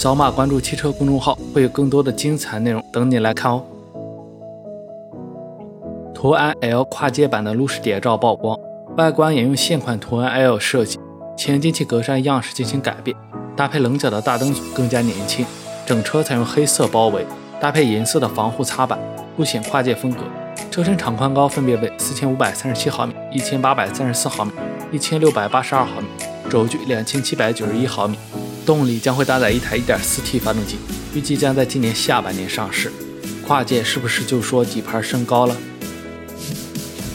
扫码关注汽车公众号，会有更多的精彩内容等你来看哦。途安 L 跨界版的路试谍照曝光，外观沿用现款途安 L 设计，前进气格栅样式进行改变，搭配棱角的大灯组更加年轻。整车采用黑色包围，搭配银色的防护擦板，凸显跨界风格。车身长宽高分别为四千五百三十七毫米、一千八百三十四毫米、一千六百八十二毫米，轴距两千七百九十一毫米。动力将会搭载一台 1.4T 发动机，预计将在今年下半年上市。跨界是不是就说底盘升高了？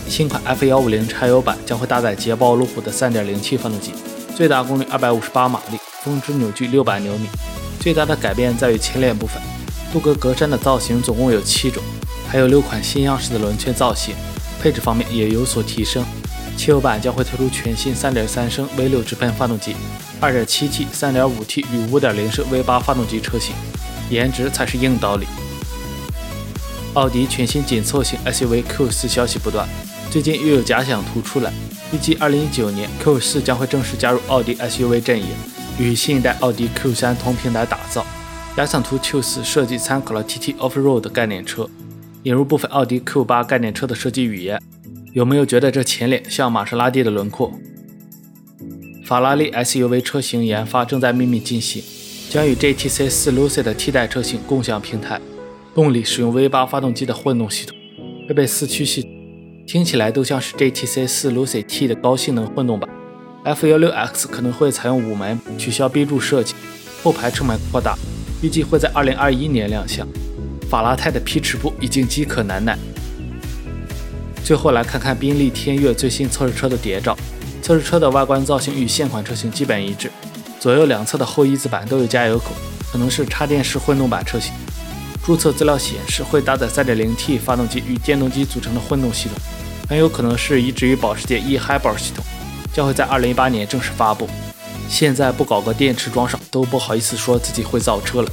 新款 F150 柴油版将会搭载捷豹路虎的 3.0T 发动机，最大功率258马力，峰值扭矩600牛米。最大的改变在于前脸部分，镀铬格栅的造型总共有七种，还有六款新样式的轮圈造型。配置方面也有所提升。汽油版将会推出全新3.3升 V6 直喷发动机，2.7T、3.5T 与5.0升 V8 发动机车型，颜值才是硬道理。奥迪全新紧凑型 SUV Q4 消息不断，最近又有假想图出来，预计2019年 Q4 将会正式加入奥迪 SUV 阵营，与新一代奥迪 Q3 同平台打造。假想图 Q4 设计参考了 TT Off-Road 概念车，引入部分奥迪 Q8 概念车的设计语言。有没有觉得这前脸像玛莎拉蒂的轮廓？法拉利 SUV 车型研发正在秘密进行，将与 GTC4 Lucid 替代车型共享平台。动力使用 V8 发动机的混动系统，配备四驱系统，听起来都像是 GTC4 Lucid T 的高性能混动版。F16X 可能会采用五门取消 B 柱设计，后排车门扩大，预计会在2021年亮相。法拉泰的皮尺部已经饥渴难耐。最后来看看宾利天越最新测试车的谍照。测试车的外观造型与现款车型基本一致，左右两侧的后翼子板都有加油口，可能是插电式混动版车型。注册资料显示会搭载 3.0T 发动机与电动机组成的混动系统，很有可能是移植于保时捷 eHybrid 系统，将会在2018年正式发布。现在不搞个电池装上都不好意思说自己会造车了。